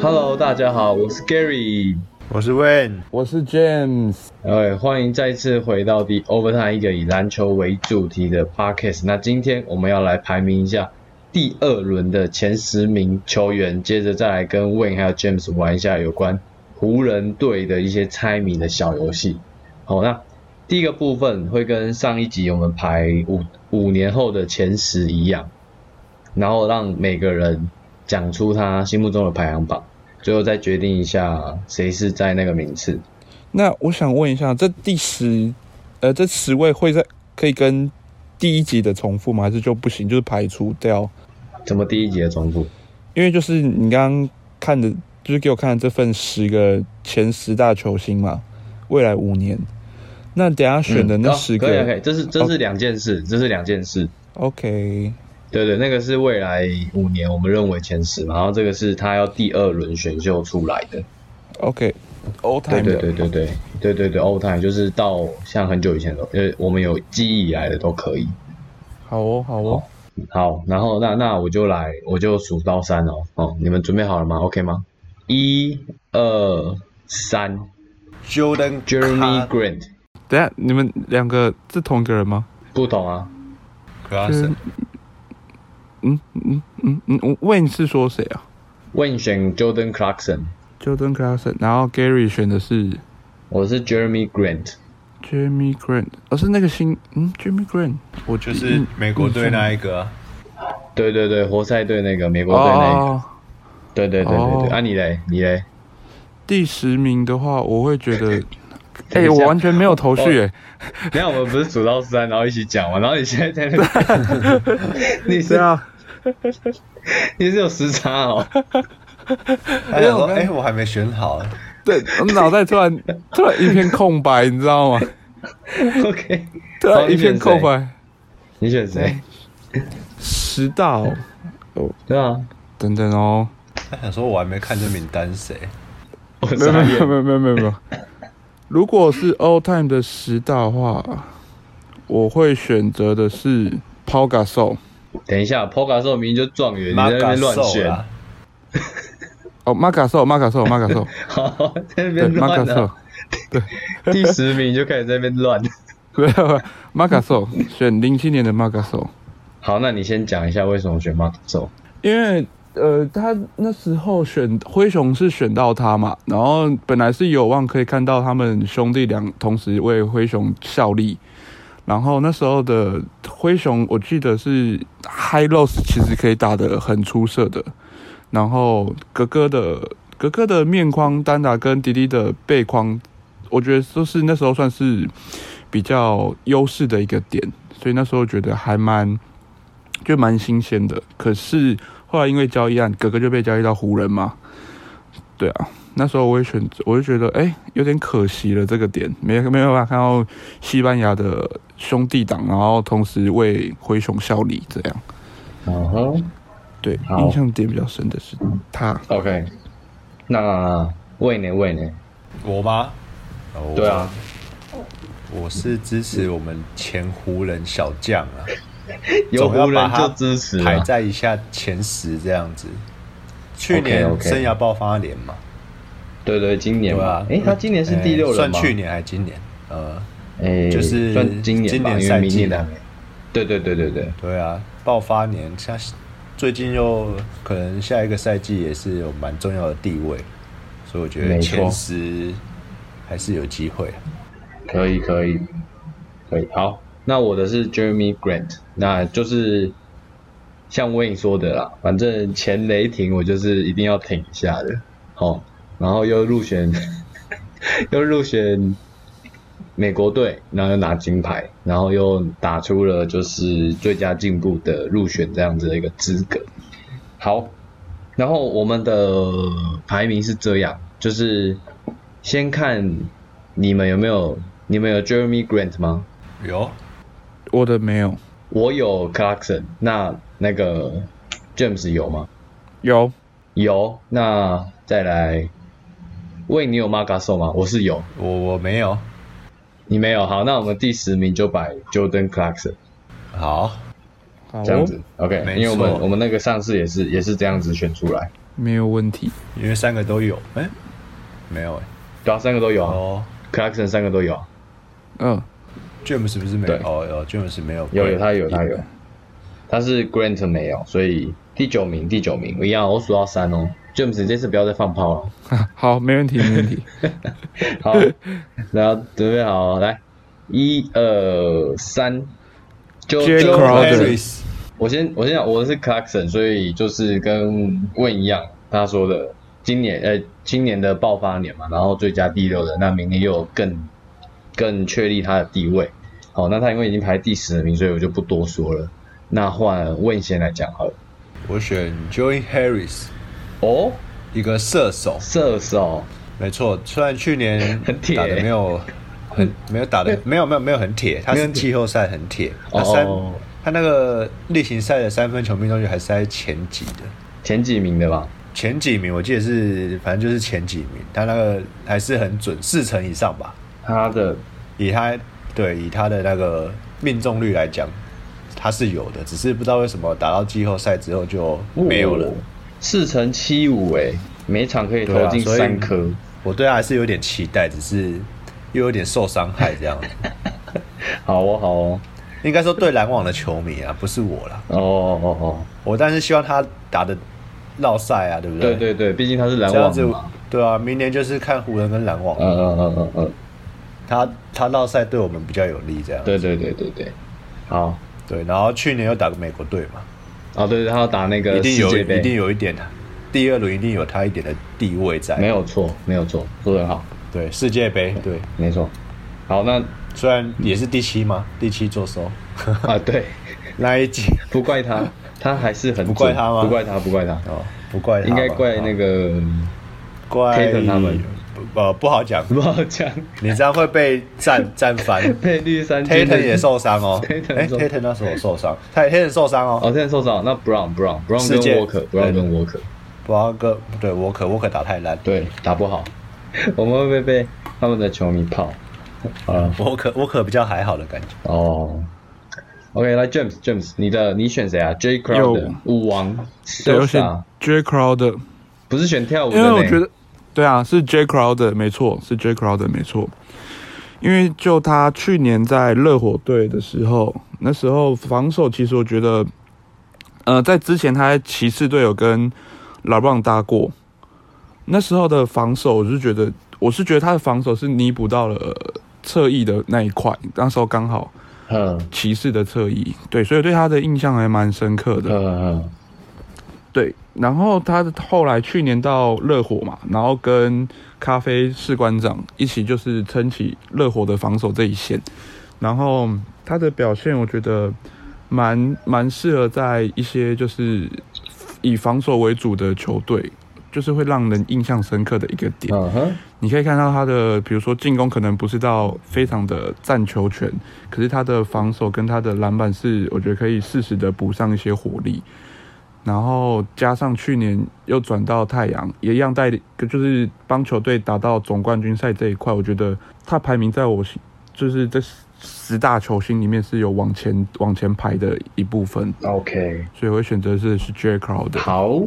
Hello，大家好，我是 Gary，我是 Wayne，我是 James。哎，欢迎再次回到 The Overtime 一个以篮球为主题的 Podcast。那今天我们要来排名一下第二轮的前十名球员，接着再来跟 Wayne 还有 James 玩一下有关湖人队的一些猜谜的小游戏。好，那第一个部分会跟上一集我们排五五年后的前十一样，然后让每个人讲出他心目中的排行榜，最后再决定一下谁是在那个名次。那我想问一下，这第十，呃，这十位会在可以跟第一集的重复吗？还是就不行，就是排除掉？怎么第一集的重复？因为就是你刚刚看的，就是给我看的这份十个前十大球星嘛，未来五年。那等下选的那十个，可以可以，这是这是两件事，这是两件事。OK，对对，那个是未来五年我们认为前十嘛，然后这个是他要第二轮选秀出来的。OK，All 对 time 对的对对对对对对，old time 就是到像很久以前的，呃，我们有记忆以来的都可以。好哦，好哦，好，然后那那我就来，我就数到三哦。哦，你们准备好了吗？OK 吗？一、二、三 Jordan，Jeremy Grant，等下你们两个是同一个人吗？不同啊，Clarkson，嗯嗯嗯嗯，我问你是说谁啊问选 Jordan Clarkson，？Jordan Clarkson，然后 Gary 选的是我是 Jeremy Grant。Jamie Grant，而、是那个新嗯 Jeremy Grant，我就是美国队那一个啊，对对对，活塞队那个美国队那个，哦。对对对对对。哦啊，你嘞，你嘞？第十名的话，我会觉得，哎、我完全没有头绪哎、等一下我们不是数到三，然后一起讲嘛，然后你现在在那边 你是对啊，你是有时差哦。他想说，哎，我还没选好，对，我脑袋突然突然一片空白，你知道吗？OK，突然一片空白。你选谁？十大哦，对啊，等等哦，他想说我还没看这名单谁。没有没有没有没有没有。如果是 all time 的十大的话，我会选择的是 Paul Gasol。等一下 p o g a 时候明明就状元，你在那边乱选，兽啦，哦，马卡兽，马卡兽，马卡兽，好，在那对，边乱了。，第十名就开始在那边乱。没有，马卡兽选零七年的马卡兽。好，那你先讲一下为什么选 Mark 手？因为呃，他那时候选灰熊是选到他嘛，然后本来是有望可以看到他们兄弟俩同时为灰熊效力，然后那时候的灰熊我记得是 High Lows 其实可以打得很出色的，然后哥哥的哥哥的面框单打跟迪迪的背框，我觉得都是那时候算是比较优势的一个点，所以那时候觉得还蛮就蛮新鲜的。可是后来因为交易案，哥哥就被交易到湖人嘛，对啊，那时候我也选择，我就觉得哎、有点可惜了这个点，没没有办法看到西班牙的兄弟党，然后同时为灰熊效力这样。嗯哼对，印象点比较深的是他。，OK。那魏呢？魏呢？我吗？哦对啊，，我是支持我们前湖人小将啊，有湖人就支持排啊。在一下前十这样子。去年生涯爆发年嘛，对对，今年吧？，哎，他今年是第六哎人？算去年还是今年？呃，哎，就是算今年今年赛季的。对对对对对，对啊，爆发年，像最近又可能下一个赛季也是有蛮重要的地位，所以我觉得前十还是有机会。可以可以可以。好，那我的是 Jeremy Grant，那就是像 Wayne 说的啦，反正前雷霆我就是一定要挺一下的，哦，然后又入选 又入选美国队，然后又拿金牌，然后又打出了就是最佳进步的入选这样子的一个资格。好，然后我们的排名是这样，就是先看你们有没有，你们有 Jeremy Grant 吗？有我的没有，我有 Clarkson，那那个 James 有吗？有。有，那再来，喂，你有 m a g a s o 吗？我是有，我我没有，你没有，好，那我们第十名就摆 Jordan Clarkson 好，好这样子、OK，没因为我们我们那个上次也是也是这样子选出来，没有问题。因为三个都有，哎、没有哎、对啊，三个都有啊、哦。Clarkson 三个都有啊，嗯，，James 是不是没有？对哦，有 James 没有，有有他有他有，他是 Grant 没有，所以第九名第九名一样，我数到三哦，James 这次不要再放炮了。好，没问题，没问题。好，然后准备好，来，一二三，就 Jay 就 Crowder 我先我先讲，我是 Clarkson，所以就是跟问一样，他说的，今年呃今年的爆发年嘛，然后最佳第六人，那明年又有更更确立他的地位。好，那他因为已经排第十名，所以我就不多说了。那换问先来讲好了。我选 Joey Harris，哦，一个射手，射手，没错。虽然去年 很铁打的没有很没有打的 没有没有没有很铁，他季后赛很铁，他三哦，他那个例行赛的三分球命中率还是在前几的，前几名的吧？前几名我记得是反正就是前几名，他那个还是很准，四成以上吧。他的以他对以他的那个命中率来讲，他是有的，只是不知道为什么打到季后赛之后就没有了。哦四乘七五，哎，每场可以投进三颗。我对他还是有点期待，只是又有点受伤害这样子。好哦，好哦，应该说对篮网的球迷啊，不是我啦。哦哦哦哦，我但是希望他打的绕赛啊，对不对对对对，毕竟他是篮网嘛。对啊，明年就是看湖人跟篮网，嗯嗯嗯嗯嗯，他他绕赛对我们比较有利，这样。对对对对对，好，对，然后去年又打个美国队嘛，哦对对，他要打那个一定有一定有一点，第二轮一定有他一点的地位在。没有错，没有错，说得好，对世界杯，对，没错。好，那虽然也是第七嘛，第七做收。啊 对，那一季。不怪他，他还是很 不怪他吗？不怪他，不怪他，哦，不怪他吧应该怪那哦个怪他们。不呃不好讲，不好讲，你这样会被战战 翻。被绿衫军 Tatum 也受伤哦，Tatum 那时候有受伤，他 Tatum 受伤哦。哦，，Tatum 受伤，那 Brown Brown Brown 跟 Walker Brown 跟 Walker 不然个对沃克沃克打太烂，对打不好，我们会不会被他们的球迷泡？啊，Walker Walker 比较还好的感觉。哦。OK，来 James James，你的你选谁啊？J Crowder 舞王，对，我选 J Crowder，不是选跳舞的呢，因为我觉得，对啊，是 J Crowder 没错，是 J Crowder 没错。因为就他去年在热火队的时候，那时候防守其实我觉得，呃，在之前他在骑士队有跟老布朗搭过，那时候的防守我是觉得，我是觉得他的防守是弥补到了呃侧翼的那一块，那时候刚好嗯骑士的侧翼，对，所以对他的印象还蛮深刻的。嗯嗯对，然后他后来去年到热火嘛，然后跟咖啡士官长一起就是撑起热火的防守这一线，然后他的表现我觉得蛮蛮适合在一些就是以防守为主的球队，就是会让人印象深刻的一个点。你可以看到他的，比如说进攻可能不是到非常的占球权，可是他的防守跟他的篮板是，我觉得可以适时的补上一些火力。然后加上去年又转到太阳，也一样带领，就是帮球队打到总冠军赛这一块，我觉得他排名在我心，就是这十大球星里面是有往前往前排的一部分，，OK，所以我会选择是是 J Crowder。好，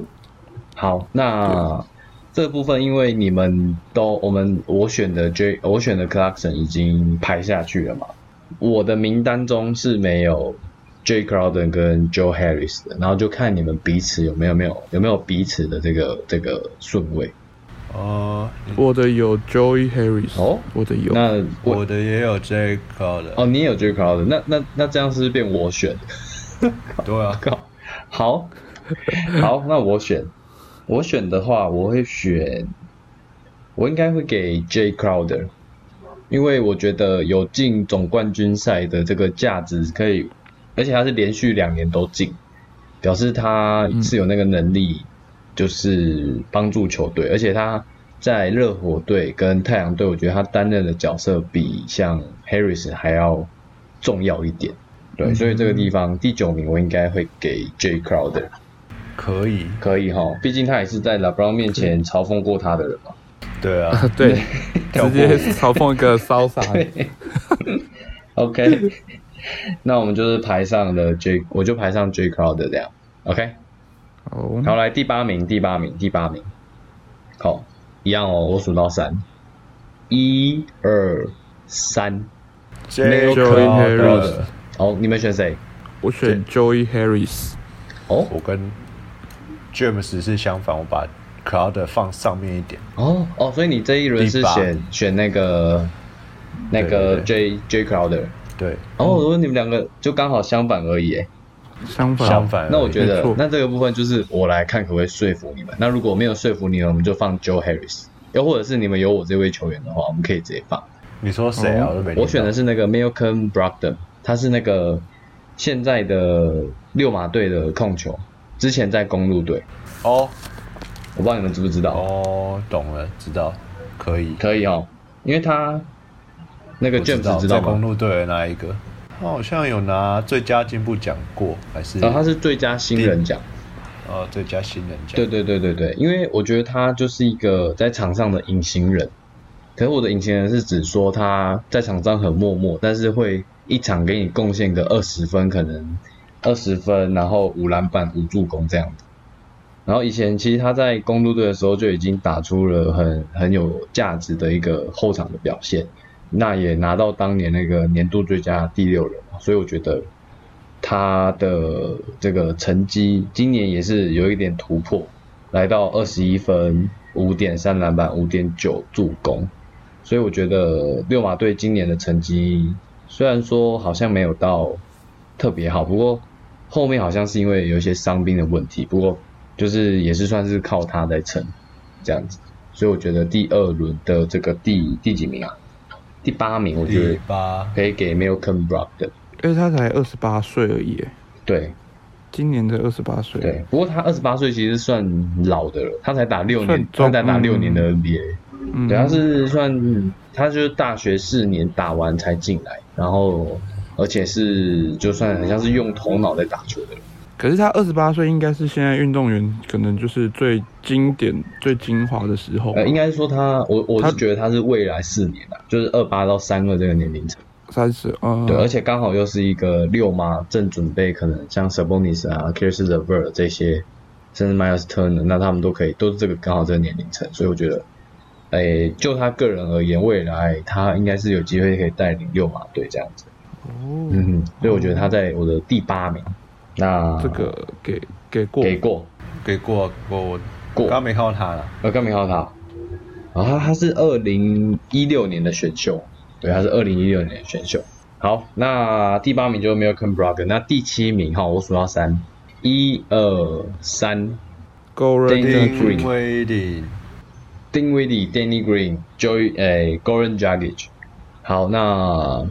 好，那这部分因为你们都我们我选的 J 我选的 Clarkson 已经排下去了嘛，我的名单中是没有 J Crowder 跟 Joe Harris 的，然后就看你们彼此有没有没有有没有彼此的这个这个顺位哦，我的有 Joey Harris，哦。我的有，那我我的也有 J. Crowder 哦，你也有 J Crowder，那那那这样是不是变我选？对啊，靠，好，好，那我选，我选的话，我会选，我应该会给 J Crowder，因为我觉得有进总冠军赛的这个价值可以，而且他是连续两年都进，表示他是有那个能力，就是帮助球队，而且他在热火队跟太阳队，我觉得他担任的角色比像 Harris 还要重要一点。对，所以这个地方第九名我应该会给 J Crowder，可以，可以哈，毕竟他也是在 LeBron 面前嘲讽过他的人嘛。对啊，对，直过接嘲讽一个骚傻。OK，那我们就是排上了 J，我就排上 J Crowder 这样。OK，哦，好，来第八名，第八名，第八名。好，一样哦，我数到三，一二三。J. Joey Harris 好，你们选谁？我选 Joey Harris。哦我跟 James 是相反，我把 Crowder 放上面一点。哦哦，所以你这一轮是选选那个那个对 J J Crowder。对，然后，我说你们两个就刚好相反而已诶。相反，相反。那我觉得那这个部分就是我来看可不可以说服你们。那如果没有说服你们，我们就放 Joe Harris。又或者是你们有我这位球员的话，我们可以直接放。你说谁啊？哦我都没。我选的是那个 Milken Brogdon，他是那个现在的六马队的控球，之前在公路队，哦我不知道你们知不知道。哦，懂了，知道，可以。可以哦，因为他那个我知 James 道在公知道吗？路队的那一个，他好像有拿最佳进步奖过，还是？哦，他是最佳新人奖。哦最佳新人奖。对对对对对，因为我觉得他就是一个在场上的隐形人。可是我的隐形人是指说他在场上很默默，但是会一场给你贡献个二十分，可能二十分，然后五篮板、五助攻这样子。然后以前其实他在公路队的时候就已经打出了很很有价值的一个后场的表现，那也拿到当年那个年度最佳第六人，所以我觉得他的这个成绩今年也是有一点突破，来到二十一分、五点三篮板、五点九助攻，所以我觉得六马队今年的成绩虽然说好像没有到特别好，不过后面好像是因为有一些伤兵的问题，不过就是也是算是靠他在撑这样子，所以我觉得第二轮的这个第第几名啊？第八名，我觉得，可以给 Malcolm Brogdon。因为他才二十八岁而已，对今年的二十八岁。对，不过他二十八岁其实算老的了，他才打六年他才打六年的 NBA，、嗯，对，他是算他就是大学四年打完才进来，然后而且是就算很像是用头脑在打球的人。可是他二十八岁，应该是现在运动员可能就是最经典、最精华的时候吧。呃，应该是说他，我我是觉得他是未来四年啊，就是二八到三二这个年龄层。三十，嗯，对，而且刚好又是一个六妈正准备，可能像 Sabonis 啊、k i r s t e v e r 这些，甚至 Miles Turner，那他们都可以，都是这个刚好这个年龄层，所以我觉得，诶，就他个人而言，未来他应该是有机会可以带领六马队这样子。哦，嗯，所以我觉得他在我的第八名。那这个给给过，给过，给过过，我过。刚刚没看到他了。我刚没看到他。啊，他他是二零一六年的选秀，对，他是二零一六年的选秀。好，那第八名就是 Malcolm Brogdon，那第七名哈，我数到三，一二三。Go Danny Ready，Green 威利，丁威迪、Danny Green、Joy 诶 Goran Dragic。好，那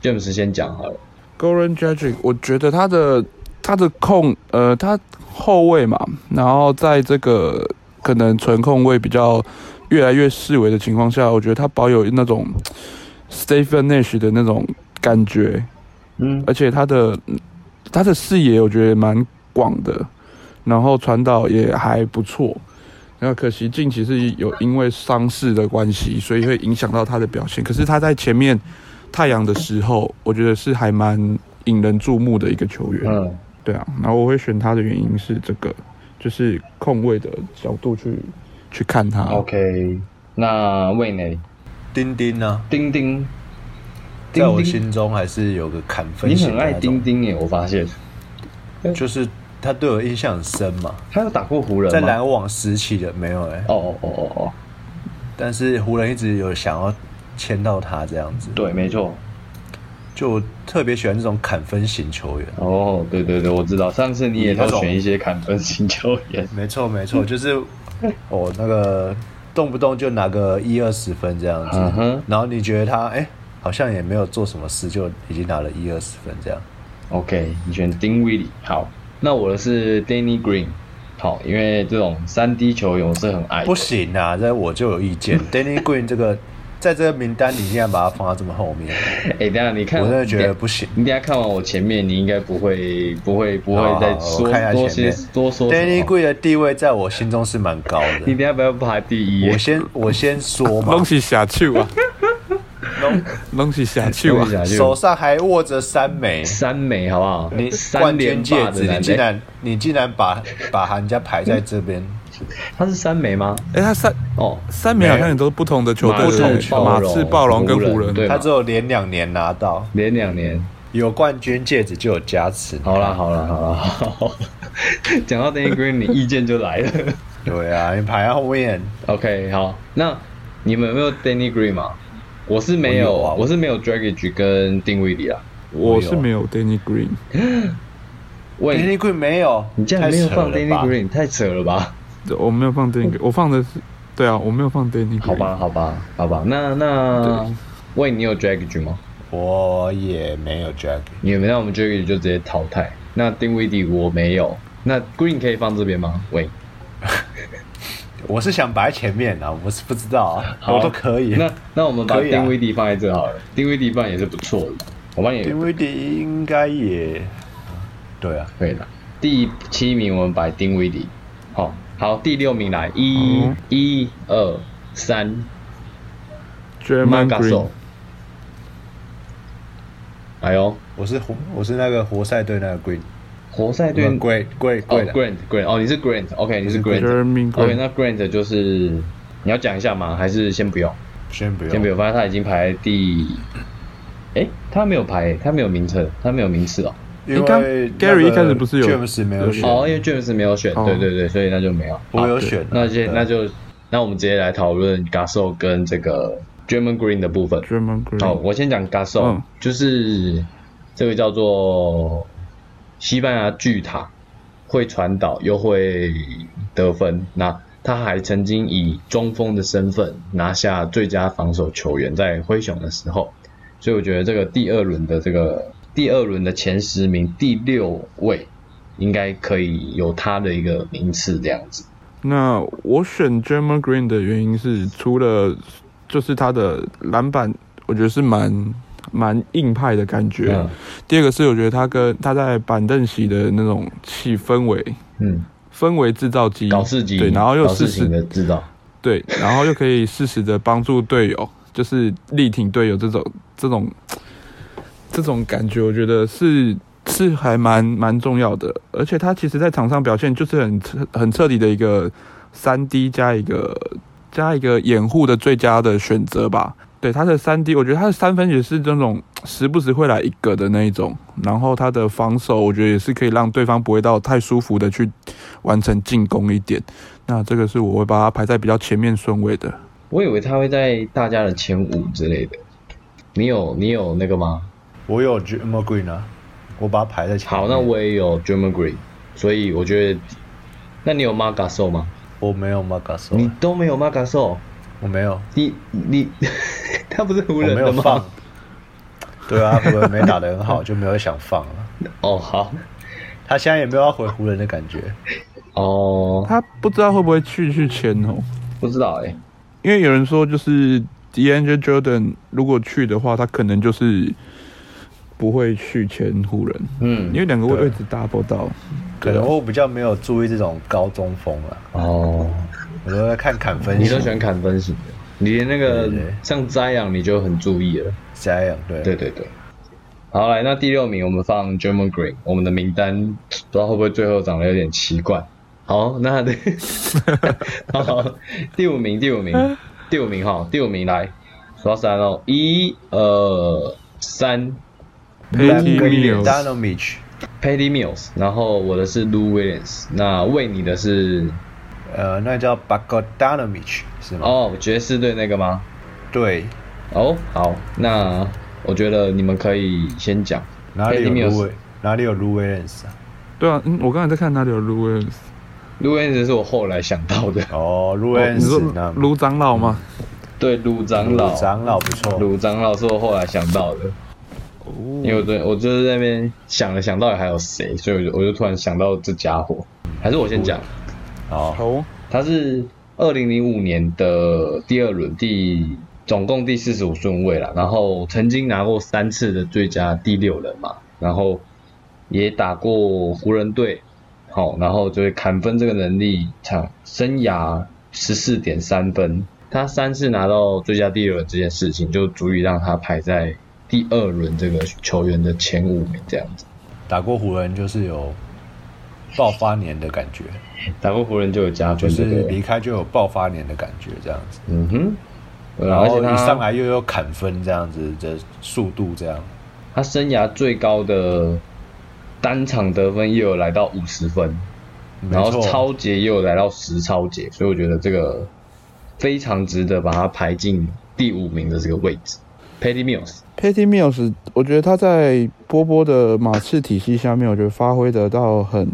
James 先讲好了。Goran Dragic，我觉得他的他的控，呃，他后卫嘛，然后在这个可能纯控位比较越来越视为的情况下，我觉得他保有那种 Stephen Nash 的那种感觉，嗯而且他的他的视野我觉得蛮广的，然后传导也还不错。然后可惜近期是有因为伤势的关系，所以会影响到他的表现。可是他在前面太阳的时候，我觉得是还蛮引人注目的一个球员。嗯，对啊，然后我会选他的原因是这个，就是控卫的角度去去看他。OK，那魏呢？丁丁呢？丁丁，在我心中还是有个砍分你很爱丁丁耶，我发现。就是他对我印象很深嘛。他有打过湖人？在篮网时期的没有哎、哦哦哦哦哦，但是湖人一直有想要签到他这样子，对，没错。就特别喜欢这种砍分型球员。哦，对对对，我知道，上次你也都选一些砍分型球员。没错没错，就是哦那个动不动就拿个一二十分这样子，然后你觉得他哎、好像也没有做什么事，就已经拿了一二十分这样。OK，你选丁威利。好，那我的是 Danny Green。好，因为这种三 D 球员我是很爱。不行啊，这我就有意见。Danny Green 这个在这个名单里，你竟然把它放到这么后面，哎、等下你看，我真的觉得不行。你等下看完我前面，你应该不会不会不会再好好看一下多些前面。多说什 Danny 么。Green 的地位在我心中是蛮高的。你等下不要排第一耶。我，先我先说嘛。东，西下去啊，东西下去啊用一，下手上还握着三枚，三枚好不好？你三冠军戒指，你竟然你竟然把把人家排在这边，他是三枚吗？哎，他三哦，三枚好像也都是不同的球队，不对刺暴龙马刺、暴龙跟湖人，对他只有连两年拿到，连两年。有冠军戒指就有加持。好啦好啦好啦，好，讲到 Danny Green，你意见就来了。对啊，你排在后面，OK，好，那你们有没有 Danny Green 吗？我是没有，我有啊我是没有 Dragic 跟丁威迪啊。我是没有 Danny Green，喂，Danny Green 没有，你竟然没有放 Danny Green，太扯了吧？我没有放 Danny 我放的是对啊，我没有放 Danny 好吧，好吧，好吧，那那喂，你有 Dragic 吗？我也没有 Jack，你有没有？那我们 Dragic 就直接淘汰。那丁威迪我没有，那 Green 可以放这边吗？喂，我是想摆在前面啊，我是不知道啊，我都可以。那那我们把丁威迪放在这好了，丁威迪放也是不错的。我帮你丁威迪应该也对啊，可以的。第七名我们摆丁威迪，好，好，第六名来，一嗯。一二三。German，Magaso Green，。哎呦，我是活我是那个活塞队那个 Green，活塞队。对贵贵哦贵的，，Grant Grant 哦，你是 Grant，OK，、你是 OK，Grant 那 Grant 就是你要讲一下吗？还是先不用？先不用，先不用，反正他已经排在第，哎，他没有排，他没有名次，他没有名次哦。因为 Gary 一开始不是有 James 没有选，哦，因为 James 没有选，哦对对对，所以那就没有。我有选啊，那就那就那我们直接来讨论 Gasol 跟这个 German Green 的部分。German Green，好，我先讲 Gasol，、嗯就是这个叫做西班牙巨塔，会传导又会得分。那他还曾经以中锋的身份拿下最佳防守球员，在灰熊的时候。所以我觉得这个第二轮的这个第二轮的前十名第六位，应该可以有他的一个名次这样子。那我选 German Green 的原因是，除了就是他的篮板，我觉得是蛮蛮硬派的感觉。嗯第二个是我觉得他跟他在板凳席的那种气氛围嗯，氛围制造机，搞事机，对，然后又事适时情的制造。对，然后又可以适时的帮助队友，就是力挺队友这种这种这种感觉，我觉得是是还蛮蛮重要的。而且他其实在场上表现就是很彻很彻底的一个三 D 加一个加一个掩护的最佳的选择吧。对他的三 D，我觉得他的三分也是这种时不时会来一个的那一种，然后他的防守我觉得也是可以让对方不会到太舒服的去完成进攻一点。那这个是我会把他排在比较前面顺位的。我以为他会在大家的前五之类的。你有你有那个吗？我有 j e r m a n Green 啊，我把它排在前面。好，那我也有 German Green，所以我觉得，那你有 m a g a s o 吗？我没有 m a g a s 你都没有 m a g a s o 我没有，你你 他不是湖人的吗没有放？。对啊，湖人没打得很好，就没有想放了。哦，好，他现在也没有要回湖人的感觉。哦，他不知道会不会去去签哦，不知道哎、因为有人说就是 DeAndre Jordan 如果去的话，他可能就是不会去签湖人，嗯。因，为两个位置 double 到。可能我比较没有注意这种高中锋了，哦，我都在看砍分析。你都喜欢砍分型的，你连那个对对像摘阳你就很注意了。加样，对。对对对。好，来，那第六名我们放 German Green，我们的名单不知道会不会最后长得有点奇怪。好，那 好，第五名，第五名，第五名哈，第五名来，数到三哦，一、二、三 Patty Mills Mills Danomich，，Patty Mills，然后我的是 Lou Williams，那为你的是呃，那叫 Bogdanovich 是吗？哦爵士队那个吗？对，哦，好，那我觉得你们可以先讲哪里有 Lou Mills 哪里有 Lou Williams 啊？对啊，嗯，我刚才在看哪里有 Lou Williams，Lou Williams 是我后来想到的，哦，Lou 哦你说 Williams，那卢长老吗？对，卢长老，鲁长老不错，卢长老是我后来想到的，哦，因为我对我就是在那边想了想到底还有谁，所以我就我就突然想到这家伙，还是我先讲，好，好，他是二零零五年的第二轮第总共第四十五顺位了，然后曾经拿过三次的最佳第六人嘛，然后也打过湖人队，好，然后就是砍分这个能力，场生涯十四点三分，他三次拿到最佳第六人这件事情，就足以让他排在第二轮这个球员的前五名这样子。打过湖人就是有爆发年的感觉，打过湖人就有加分，就是离开就有爆发年的感觉，这样子。嗯哼，然后一上来又有砍分这样子的速度，这样他生涯最高的单场得分也有来到五十分，然后超节也有来到十超节，所以我觉得这个非常值得把他排进第五名的这个位置。Patty Mills，Patty Mills，我觉得他在波波的马刺体系下面，我觉得发挥得到很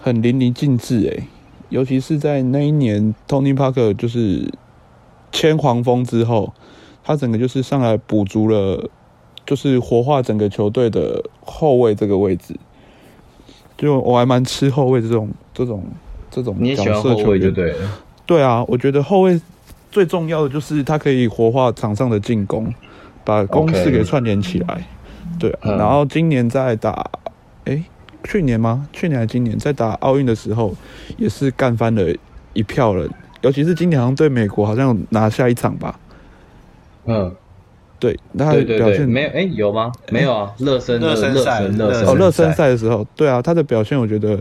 很淋漓尽致诶，尤其是在那一年 Tony Parker 就是签黄蜂之后，他整个就是上来补足了，就是活化整个球队的后卫这个位置。就我还蛮吃后卫这种这种这种你也喜角欢后卫就色球员。对了。对啊，我觉得后卫最重要的就是他可以活化场上的进攻，把攻势给串联起来。对啊、嗯然后今年在打，诶，去年吗？去年还是今年在打奥运的时候，也是干翻了一票人，尤其是今年好像对美国好像有拿下一场吧。嗯，对，那他对对对，的表现没有哎、有吗？没有啊，热身热热身赛热身热身哦，热身赛的时候，对啊，他的表现我觉得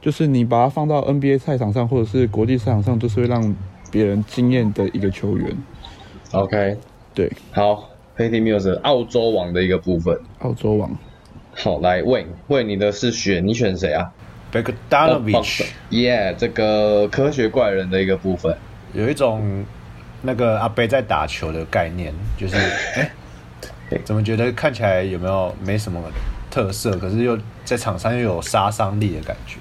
就是你把他放到 NBA 赛场上或者是国际赛场上，都是会让别人惊艳的一个球员。OK，对，好，Patty Mills 澳洲王的一个部分。澳洲王。好，来问问你的是选你选谁啊 Bogdanovich？Yeah，这个科学怪人的一个部分。有一种那个阿贝在打球的概念，就是 哎、怎么觉得看起来有没有没什么特色，可是又在场上又有杀伤力的感觉，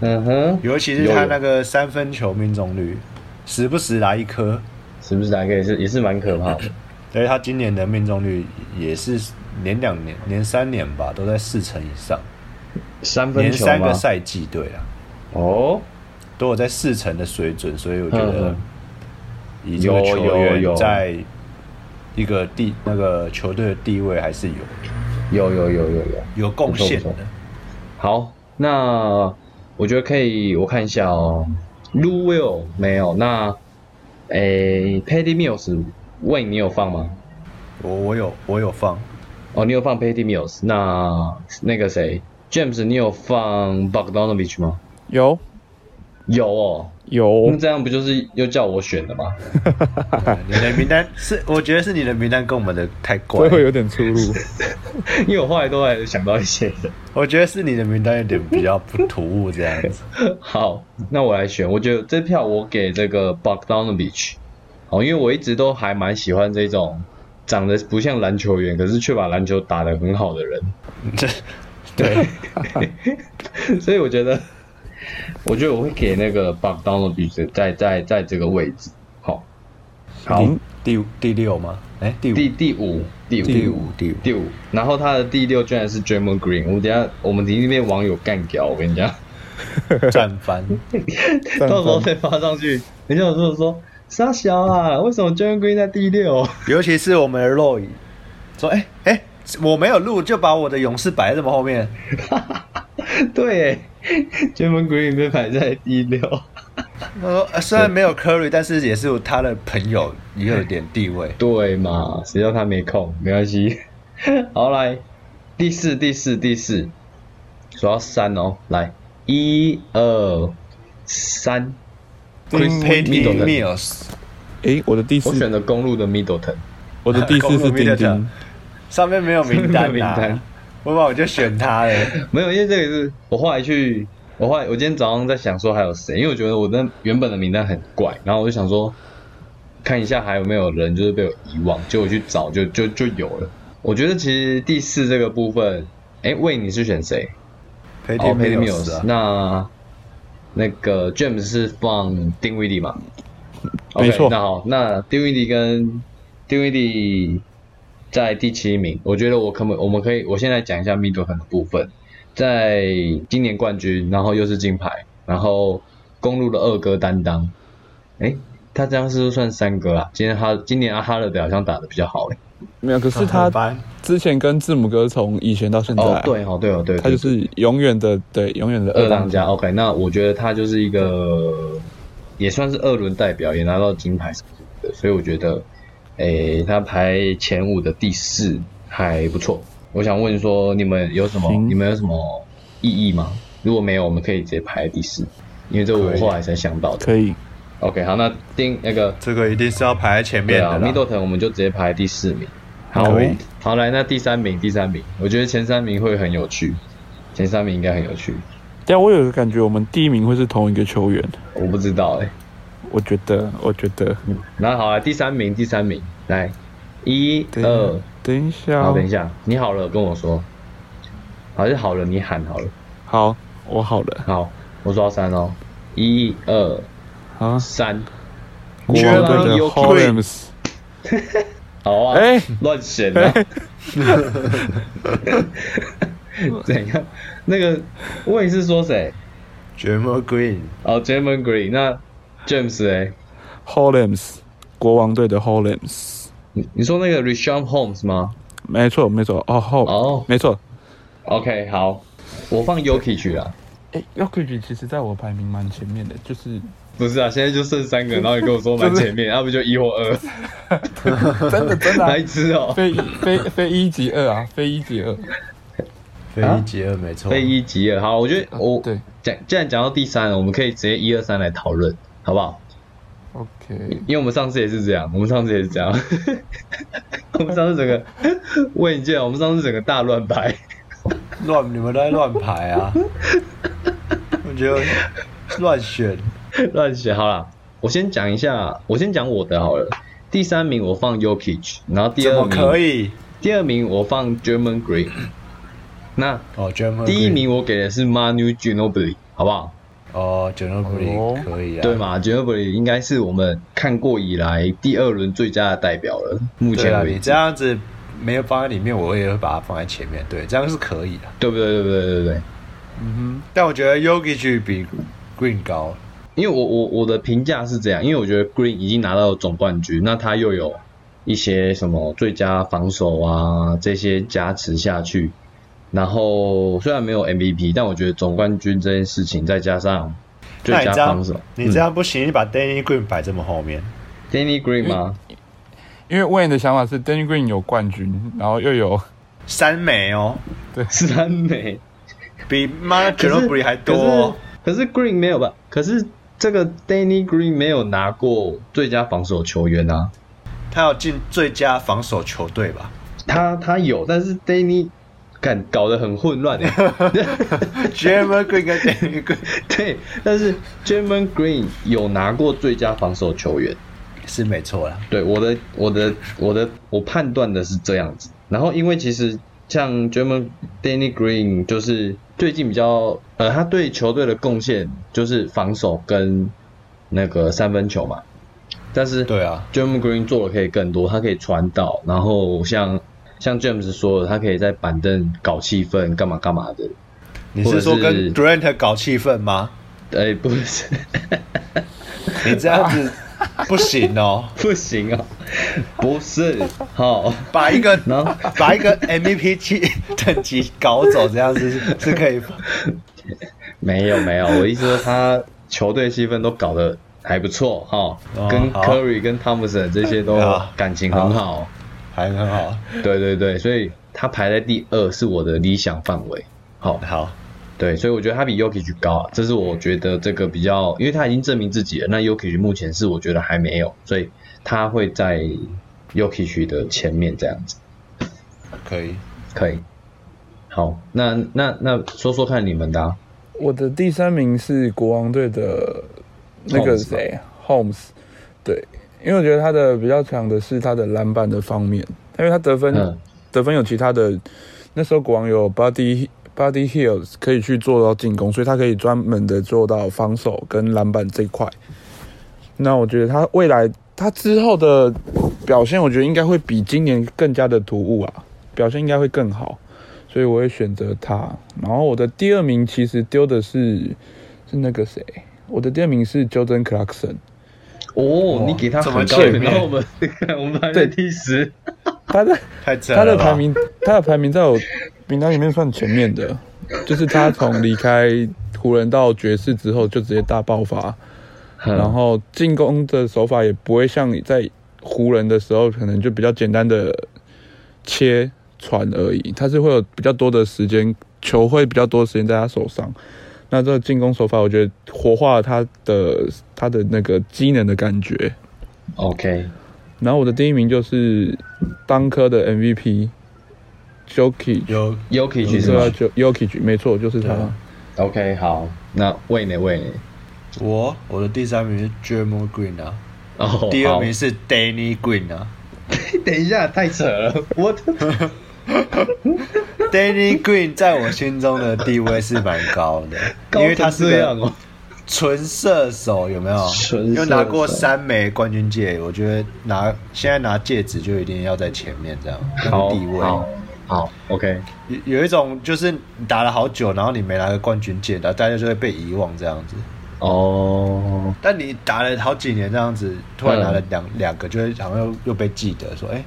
嗯哼，尤其是他那个三分球命中率，时不时来一颗。时不时来个也是也是蛮可怕的？所以他今年的命中率也是连两年、连三年吧，都在四成以上，三分球吗连三个？赛季，对啊，哦，都有在四成的水准，所以我觉嗯得嗯以这个球有有有员在一个地那个球队的地位还是有有有有有有。有贡献的不错不。好，那我觉得可以，我看一下哦。Lu Will 没有，那诶 p a d d y Mills，问你有放吗？我我有我有放，哦，你有放 Patty Mills，那那个谁，James，你有放 Bogdanovich 吗？有有哦，有那，这样不就是又叫我选的吗？你的名单是我觉得是你的名单跟我们的太怪会有点出入。因为我后来都还想到一些的。我觉得是你的名单有点比较不突兀这样子。好，那我来选。我觉得这票我给这个 Bogdanovich，哦，因为我一直都还蛮喜欢这种长得不像篮球员，可是却把篮球打得很好的人。这对，所以我觉得，我觉得我会给那个 Bogdanovich 在在在这个位置。好，好，第五第六吗？哎，第五第第五第五第五第五第五，然后他的第六居然是 Draymond Green。我们等下我们里面网友干掉，我跟你讲。战翻，到时候再发上去，人家有说说傻小啊，为什么 John Green 在第六？尤其是我们的 Roy 说，哎哎，我没有录，就把我的勇士摆在这么后面。对，John Green 被排在第六。呃虽然没有 Curry，但是也是他的朋友，也有点地位。对嘛，谁叫他没空？没关系。好，来第四，第四，第四，数到三哦，来一二三。Chris Middleton Mills 诶，我的第四，我选的公路的 Middleton。我的第四是丁丁。上面没有名单名单，我把我就选他了。没有，因为这个是我后来去，我后来我今天早上在想说还有谁，因为我觉得我的原本的名单很怪，然后我就想说看一下还有没有人就是被我遗忘，结果去找就就就有了。我觉得其实第四这个部分，哎，魏你是选谁哦 Patty Mills Mills，啊，那那个 James 是放丁威迪嘛？没错那好，那丁威迪跟丁威迪在第七名，我觉得我可不我们可以，我现在讲一下 Middleton 的部分，在今年冠军，然后又是金牌，然后公路的二哥担当，哎，他这样是不是算三哥啊？今天哈今年阿哈勒德好像打的比较好诶。没有，可是他班之前跟字母哥从以前到现在、哦，对哦，对哦，对，他就是永远的对永远的二当当家。OK，那我觉得他就是一个也算是二轮代表，也拿到金牌什么的，所以我觉得，诶，他排前五的第四还不错。我想问说，你们有什么？行你们有什么异议吗？如果没有，我们可以直接排第四，因为这我后来才想到的。可以。OK，好，那丁那个这个一定是要排在前面的啦。，Middleton 我们就直接排第四名。好。好来，那第三名，第三名，我觉得前三名会很有趣，前三名应该很有趣。但我有个感觉，我们第一名会是同一个球员，我不知道哎、我觉得，我觉得。那好了，第三名，第三名，来，一二，等一下。好，哦，等一下，你好了跟我说，还是好了，你喊好了，好，我好了，好，我说到三哦，一二好，三，国王队的 Holmes，好啊，哎乱选啊，怎样？那个我也是说谁？j a m a Green，哦 n Green，那 James 哎，Holmes，国王队的 Holmes，你你说那个 Rishon Holmes 吗没错没错，哦，Holmes，，哦没错。？OK，好，我放 Yuki 去啊。哎 y o k i 其实在我排名蛮前面的，就是不是啊，现在就剩三个，然后你跟我说蛮前面，要不就一或二，真的真的啊哪一支哦？非非非一即二啊，非一即二。非一即二没错。非一即二。好，我觉得我对讲，既然讲到第三了，我们可以直接一二三来讨论，好不好？OK，因为我们上次也是这样，我们上次也是这样，我们上次整个问一件，我们上次整个大乱排。乱，你们都在乱排啊！我觉得乱选。乱选好了，我先讲一下，我先讲我的好了。第三名我放 Yokich，然后第二名可以？第二名我放 German Green，那哦，German 第一名我给的是 Manu Ginobili，好不好？哦 Green 可以啊。对？嘛？Ginobili 应该是我们看过以来第二轮最佳的代表了，目前为止你这，样子没有放在里面，我也会把它放在前面。对，这样是可以的。对不对？对不对？对不对？嗯但我觉得 Yogi 比 Green 高。因为我我我的评价是这样，因为我觉得 Green 已经拿到总冠军，那他又有一些什么最佳防守啊这些加持下去，然后虽然没有 MVP，但我觉得总冠军这件事情再加上最佳防守，，你这样不行，你把 Danny Green 摆这么后面。Danny Green 吗？哼，因为 Wayne 的想法是 Danny Green 有冠军，然后又有三枚哦，对三枚，比妈可 j a 是 m a 还多可哦。是可是 Green 没有吧？可是这个 Danny Green 没有拿过最佳防守球员啊。他要进最佳防守球队吧他他有，但是 Danny 感搞得很混乱哎。j a m a Green 跟 Danny Green 对，但是 German Green 有拿过最佳防守球员。是没错啦。对，我的我的我的我判断的是这样子。然后因为其实像 German Danny Green 就是最近比较呃，他对球队的贡献就是防守跟那个三分球嘛。但是对啊 German Green 做的可以更多，他可以传导，然后像像 James 说的，他可以在板凳搞气氛，干嘛干嘛的。你是说跟 Durant 搞气氛吗？哎，不是，你这样子 不行哦，不行哦，不是，好，把一个 然后把一个 MVP 级 等级搞走，这样子是是可以。没有没有，我意思说他球队气氛都搞得还不错哈，哦跟好。Curry 跟 Thompson 这些都感情很好，还很好，对对对，所以他排在第二是我的理想范围，好，好，对，所以我觉得他比 y o k i 高啊，这是我觉得这个比较，因为他已经证明自己了，那 y o k i 目前是我觉得还没有，所以他会在 y o k i 的前面这样子，可以。可以，好，那那那说说看你们的、啊，我的第三名是国王队的那个谁 Holmes，对，因为我觉得他的比较强的是他的篮板的方面，因为他得分、嗯。得分有其他的，那时候国王有 Body Body Hills 可以去做到进攻，所以他可以专门的做到防守跟篮板这一块。那我觉得他未来他之后的表现，我觉得应该会比今年更加的突兀啊，表现应该会更好，所以我会选择他。然后我的第二名其实丢的是是那个谁，我的第二名是 Jordan Clarkson。哦，你给他这么很高然后我们 我们排在第十。他的 他的排名，他的排名在我名单里面算前面的，就是他从离开湖人到爵士之后就直接大爆发，嗯然后进攻的手法也不会像在湖人的时候可能就比较简单的切传而已，他是会有比较多的时间，球会比较多的时间在他手上。那这个进攻手法，我觉得活化了他的他的那个机能的感觉。OK，然后我的第一名就是当科的 MVP Jokic，有 Yuki 是吗 Jokic，没错，就是他。？OK，好，那魏呢？魏呢？我我的第三名是 j e r m o Green 啊，哦，第二名是 Danny Green 啊。等一下，太扯了，我 Danny Green 在我心中的地位是蛮高的，高因为他是这样哦。纯射手，有没有？纯又拿过三枚冠军戒，我觉得拿现在拿戒指就一定要在前面这样，那好个地位。好好，OK，有有一种就是你打了好久，然后你没拿个冠军戒，指大家就会被遗忘这样子。哦，但你打了好几年这样子，突然拿了嗯两、两个，就会好像又又被记得说，哎、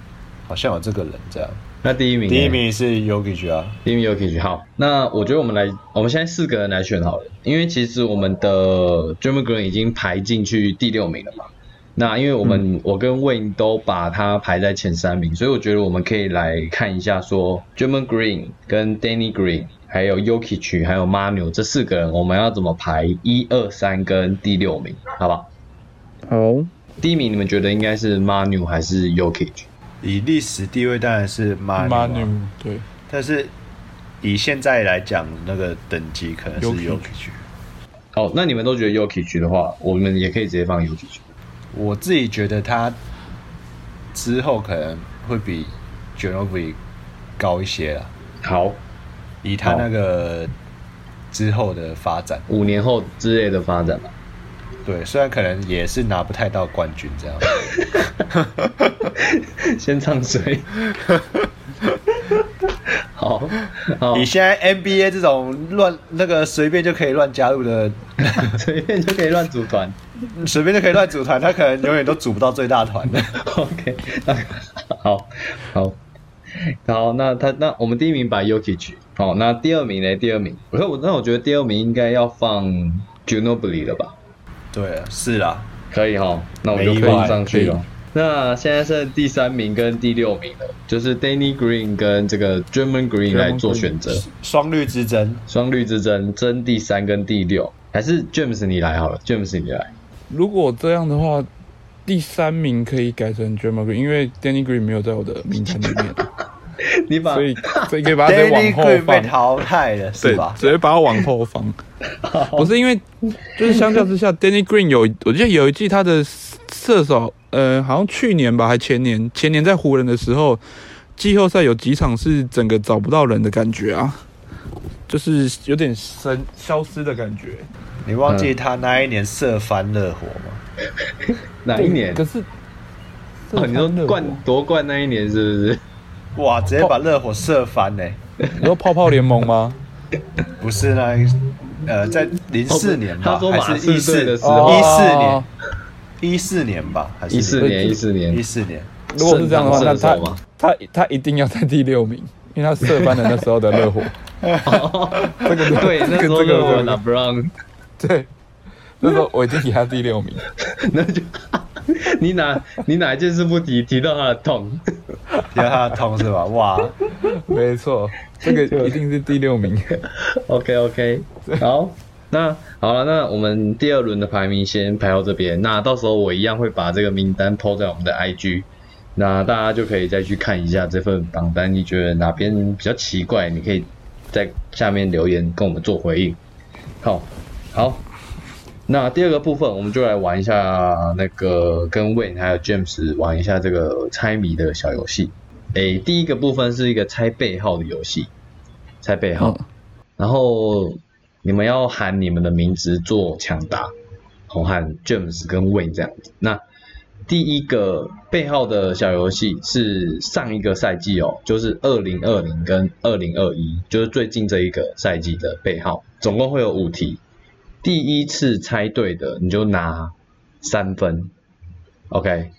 好像有这个人这样。那第一名，第一名是 Yogi 啊，第一名 Yogi 好，那我觉得我们来，我们现在四个人来选好了，因为其实我们的 Dream Green 已经排进去第六名了嘛。那因为我们、我跟 Wayne 都把它排在前三名，所以我觉得我们可以来看一下说 German Green 跟 Danny Green 还有 Yuki 还有 Manu 这四个人，我们要怎么排一二三跟第六名，好不好？好，第一名你们觉得应该是 Manu 还是 Yuki？以历史地位当然是 Manu，, 对，但是以现在来讲，那个等级可能是 Jokic Yogi。哦，那你们都觉得 Yuki 的话，我们也可以直接放 Yuki。我自己觉得他之后可能会比 g e n o v i 高一些了，好，以他那个之后的发展。五年后之类的发展吧。对，虽然可能也是拿不太到冠军这样。先唱水。好，好，以现在 NBA 这种乱那个随便就可以乱加入的，随便就可以乱组团。随便就可以乱组团，他可能永远都组不到最大团的。OK，那好，好，好，那他那我们第一名把 Yuki 取，好，那第二名呢？第二名，我说我那我觉得第二名应该要放 Ginobili 了吧？对啊，是啦，可以哈，那我就没意外放上去可了。那现在剩第三名跟第六名了，就是 Danny Green 跟这个 German Green 来做选择，双绿之争。双绿之争争第三跟第六，还是 James 你来好了，James 你来。如果这样的话，第三名可以改成 m Green，因为 Danny Green 没有在我的名单里面，你把所以所以可以把它直接往 后 Green 被。淘汰了，是对吧，？直接把它往后放。不是因为，就是相较之下，Danny Green 有，我记得有一季他的射手，呃，好像去年吧，还前年，前年在湖人的时候，季后赛有几场是整个找不到人的感觉啊，就是有点神消失的感觉。你忘记他那一年射翻热火吗？哪一年可？是，哦，你说冠夺冠那一年是不是？哇，直接把热火射翻呢、你说泡泡联盟吗？不是那一，呃，在零四年吧，他说马还是一刺队的四时候一四年哦，一四年吧，还是一四年，一四年一，四年？如果是这样的话，那他他他一定要在第六名，因为他射翻了那时候的热火。这个对，那时候这个热火这个 LeBron，对，那时候我已经给他第六名。那就你哪你哪一件事不提，提到他的痛？提到他的痛是吧？哇，没错，这个一定是第六名。OK OK，好，那好了，那我们第二轮的排名先排到这边。那到时候我一样会把这个名单 PO 在我们的 IG，那大家就可以再去看一下这份榜单。你觉得哪边比较奇怪，你可以在下面留言跟我们做回应。好，好，那第二个部分我们就来玩一下那个跟 Wayne 还有 James 玩一下这个猜谜的小游戏。诶，第一个部分是一个猜背号的游戏，猜背号。嗯然后你们要喊你们的名字做抢答，红喊 James 跟 Wayne 这样子。那第一个背号的小游戏是上一个赛季哦，就是二零二零跟二零二一，就是最近这一个赛季的背号，总共会有五题。第一次猜对的你就拿三分，OK，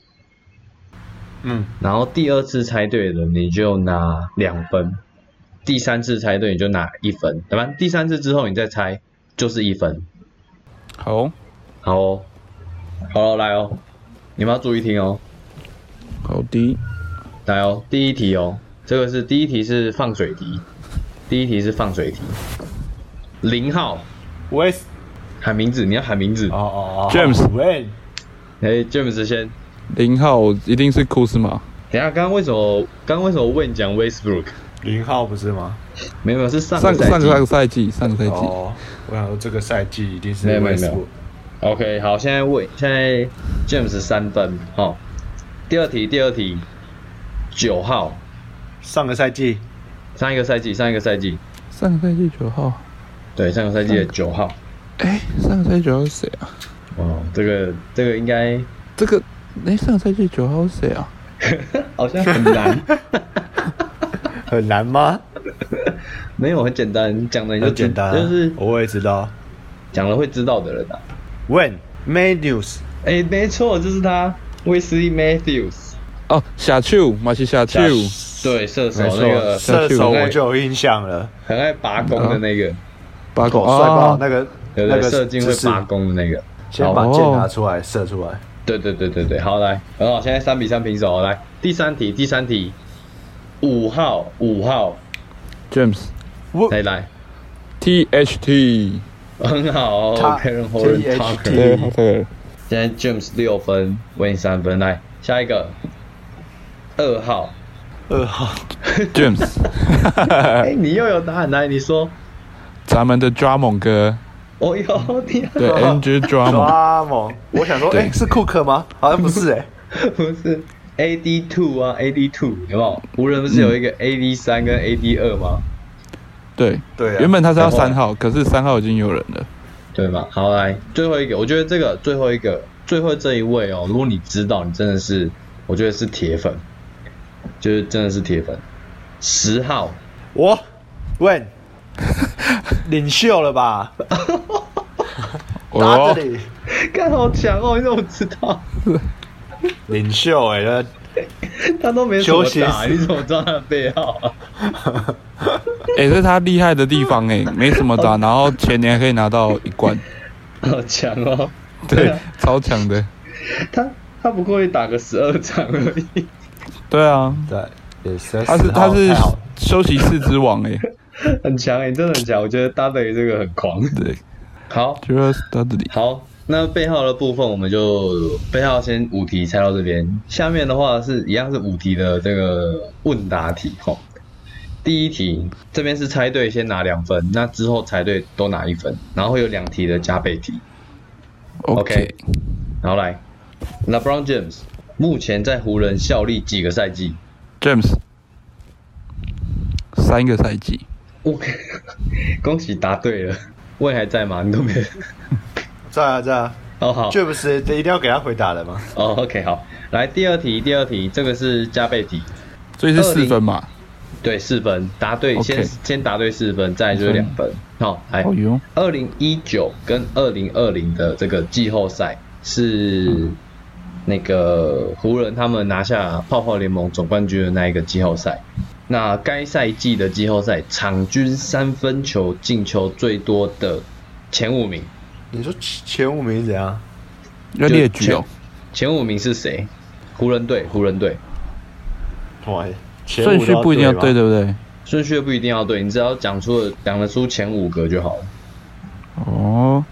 嗯，然后第二次猜对了你就拿两分，第三次猜对你就拿一分，对吧？第三次之后你再猜就是一分。好，哦好哦，好了，来哦，你们要注意听哦。好的，来哦，第一题哦，这个是第一题是放水题，第一题是放水题。零号威斯，喊名字，你要喊名字。哦哦哦 James 喂，哎，James 先。零号一定是库斯马，等下，刚刚为什么刚刚为什么问讲 Westbrook？零号不是吗？没有没有，是上上个赛季。上个赛季，上个赛季，哦，我想说这个赛季一定是没有没有没有 Westbrook OK，好，现在问现在 James 三分，好、第二题，第二题，九号，上个赛季上一个赛季，上一个赛季，上个赛季九号，对，上个赛季的九号。哎，上个赛季九号是谁啊？哦，这个这个应该这个，哎，上个赛季九号是谁啊？好像很难，很难吗？没有很简单，讲的你就简单啊，就是我也知道。讲了会知道的人啊。When? Matthews. 哎，没错，就是他，威斯利 Matthews，哦，小丘，马西小丘，对，射手没那个错，射手我就有印象了，很爱拔弓的那个，八狗哦，帅爆啊，那个对对？那个射精会拔弓的那个。先把箭拿出来射出来。对对对对对，好来，很好，现在三比三平手，来第三题，第三题，五号五号，James。来来，T H T，很好他，Karen Horn THT Tucker，对，好的，现在 James 六分，Wayne 三分，来下一个，二号，二号。James，哎，你又有答案，来你说，咱们的 Drummond 哥，哦哟，你对，Andrew Drummond，抓猛，我想说，对。哎，是库克吗？好像不是 哎。不是 AD two 啊，AD two 有没有？湖人不是有一个 AD 三跟 AD 二吗？对，对啊原本他是要三号，可是三号已经有人了，对吧？好，来最后一个，我觉得这个最后一个，最后这一位哦，如果你知道，你真的是，我觉得是铁粉，就是真的是铁粉。十号，我 When 领袖了吧？打哦这，里看好强哦！你怎么知道？领袖哎，那 他都没什么休息打，你怎么知道他的背号啊？哎，这是他厉害的地方哎，没什么打，然后前年可以拿到一冠，好强哦！对啊，超强的，他他不过也打个十二场而已，对啊，对，也是他是他是休息室之王哎，很强哎，真的很强。我觉得 W 这个很狂。对。好，，Julius Dudley，好，那背号的部分我们就背号先五题猜到这边，下面的话是一样是五题的这个问答题吼。第一题这边是猜对先拿两分，那之后猜对都拿一分，然后会有两题的加倍题。OK，然后来，LeBron James 目前在湖人效力几个赛季 James，三个赛季，？OK，恭喜答对了。问还在吗？你都没有。在啊在啊，哦好，这不是这一定要给他回答的吗？哦 OK 好，来第二题，第二题这个是加倍题。所以是四分嘛，对，四分，答对先先答对四分，再来就是两分。好，来。二零一九跟二零二零的这个季后赛是那个湖人他们拿下泡泡联盟总冠军的那一个季后赛。那该赛季的季后赛场均三分球进球最多的前五名，你说前前五名是怎样？要列举哦，前五名是谁？湖人队，湖人队。哇，顺序不一定要对，对不对？顺序不一定要对，你只要讲出了讲得出前五个就好了。哦，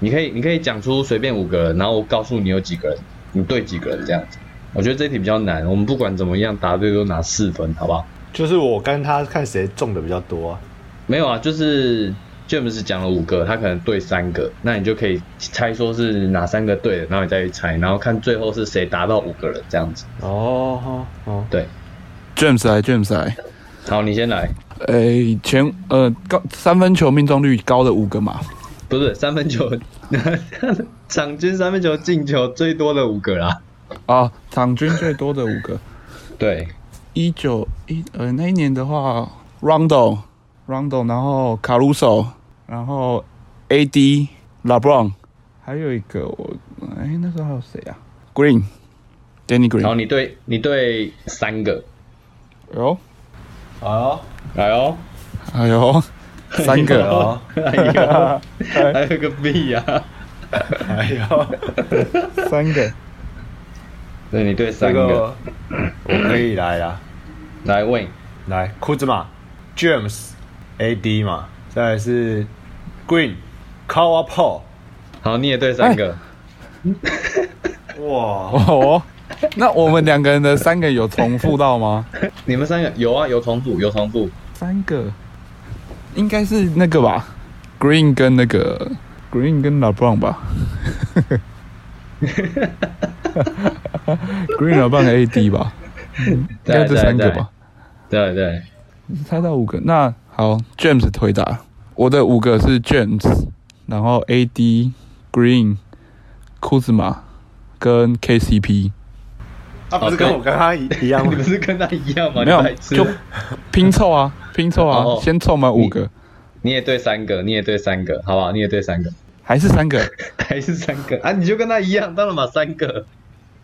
你可以你可以讲出随便五个人，然后我告诉你有几个人，你对几个人这样子。我觉得这题比较难，我们不管怎么样答对都拿四分，好不好？就是我跟他看谁中的比较多啊。没有啊，就是 James 讲了五个，他可能对三个，那你就可以猜说是哪三个对的，然后你再去猜，然后看最后是谁达到五个人这样子。哦好哦，对，James 来，James 来，好，你先来，诶，前呃高三分球命中率高的五个嘛，不是三分球，场均三分球进球最多的五个啦。啊，场均最多的五个，对，一九一呃那一年的话，Rondo，Rondo，然后 Caruso，然后 AD，LeBron，还有一个我哎那时候还有谁啊？Green，Danny Green，然后你对你对三个，哎呦。好，哎呦，哎呦，三个，哦，哎呦，还有个 B 呀、哎呦，三个，对，你对三个，个我可以来啦，来问，来库兹马，James AD 嘛，再来是 Green c a a Paul，好，你也对三个，哇，哦，那我们两个人的三个有重复到吗？你们三个有啊，有重复，有重复，三个，应该是那个吧，Green 跟那个 Green 跟 LeBron 吧，Green LeBron AD 吧，应该这三个吧，对对，猜到五个。那好，James 回答，我的五个是 James，然后 AD、Green、库兹马跟 KCP，他不是跟我跟他一一样吗你不？是跟他一样吗？没有就拼凑啊，拼凑哦啊，先凑满五个，你也对三个，你也对三个，好不好？你也对三个，还是三个？还是三个啊？你就跟他一样，当然嘛，三个。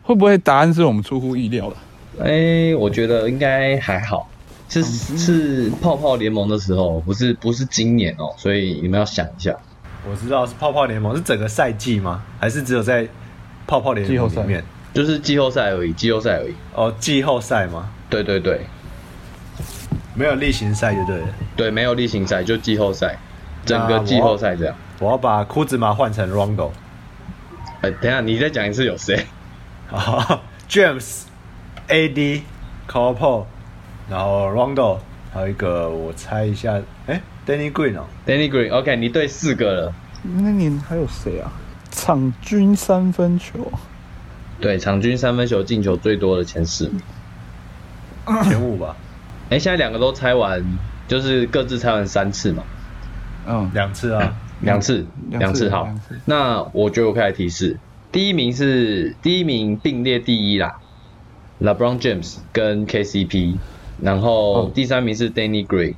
会不会答案是我们出乎意料的？哎、我觉得应该还好，是是泡泡联盟的时候，不是不是今年哦，所以你们要想一下。我知道是泡泡联盟，是整个赛季吗？还是只有在泡泡联盟里面？就是季后赛而已，季后赛而已。哦，季后赛吗？对对对没有例行赛就对了。对，没有例行赛，就季后赛，整个季后赛这样。我要把库兹马换成 Rondo。哎、等一下你再讲一次有谁？好，James、AD、c a r p o 然后 Rondo，还有一个我猜一下，哎，Danny Green 哦，Danny Green，OK，、你对四个了。那年还有谁啊？场均三分球，对，场均三分球进球最多的前四名。前五吧，哎、现在两个都猜完，就是各自猜完三次嘛，嗯，两次啊。两次，两次次好次。那我觉得我可以来提示，第一名是第一名并列第一啦，LeBron James 跟 KCP，然后哦第三名是 Danny Green，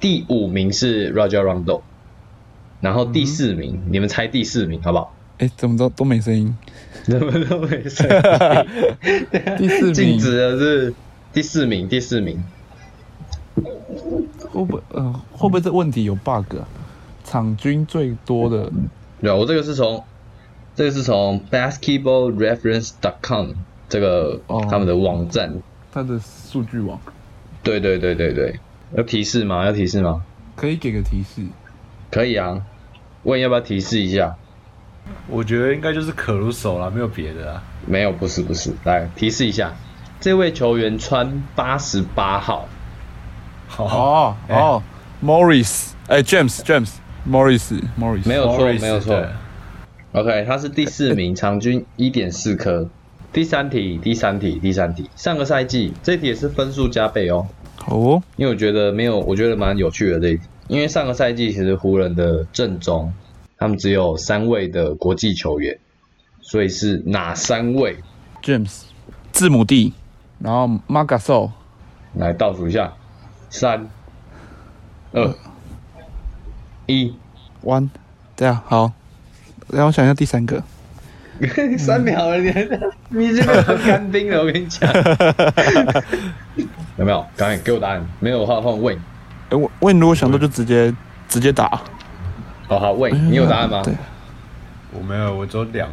第五名是 Roger Rondo，然后第四名，你们猜第四名好不好？哎，怎么都都没声音？怎么都没声音。第四名禁止的是第四名，第四名。会不会呃会不会这问题有 bug 啊？场均最多的对啊，我这个是从这个是从 basketballreference.com 这个、哦他们的网站。它的数据网，对对对对对，要提示吗？要提示吗？可以给个提示？可以啊。问要不要提示一下？我觉得应该就是可鲁手啦，没有别的啊。没有，不是不是。来提示一下，这位球员穿八十八号。好，哦哦，Morris，哎，James James Morris Morris，没有错没有错 OK，他是第四名，场均一点四颗。第三题，第三题，第三题。上个赛季这题也是分数加倍哦，哦，因为我觉得没有，我觉得蛮有趣的这一题。因为上个赛季其实湖人的阵中，他们只有三位的国际球员，所以是哪三位？James 字母 D，然后 Margasol 来倒数一下，三、二、一，One，这样，好，让我想一下第三个，三秒了，你你这个很干冰了，我跟你讲。有没有？赶紧给我答案。没有的话换问。哎，问问如果想到就直接直接打，好好问，你有答案吗？对，我没有，我只有两，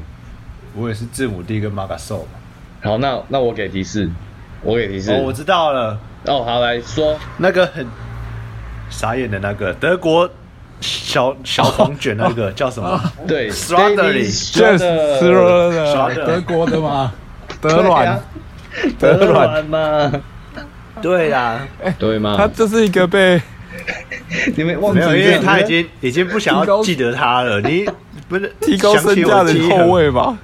我也是字母 D 跟马卡兽嘛。好，那那我给提示，我给提示。哦，我知道了，哦，好，来说，那个很傻眼的那个德国小小黄卷那个 叫什么？对 Strawberry James 斯 Strawberry 罗的德国的嘛，德软，德德软，软嘛，对啦，对吗？他就是一个被 你们忘记因为他已经已经不想要记得他了。你不是提高身价的后卫吧？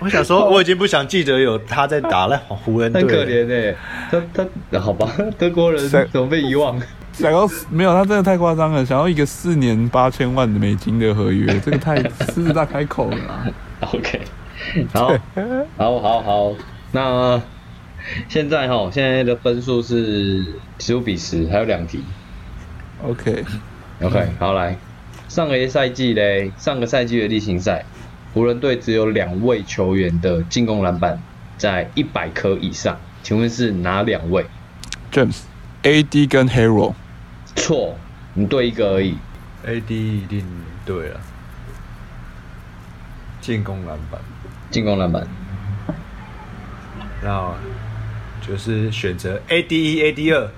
我想说，我已经不想记得有他在打了湖人队很了。可怜哎，他他好吧，德国人怎么被遗忘？想要没有，他真的太夸张了。想要一个四年八千万的美金的合约，这个太狮子大开口了啊！OK，好，好，好，好，那现在哈，现在的分数是十五比十，还有两题。OK，OK，好来，上个赛季嘞，上个赛季的例行赛，湖人队只有两位球员的进攻篮板在一百颗以上，请问是哪两位？James、AD 跟 Hero，错，你对一个而已。AD 一定对了，进攻篮板，进攻篮板，那就是选择 AD 一 AD 二，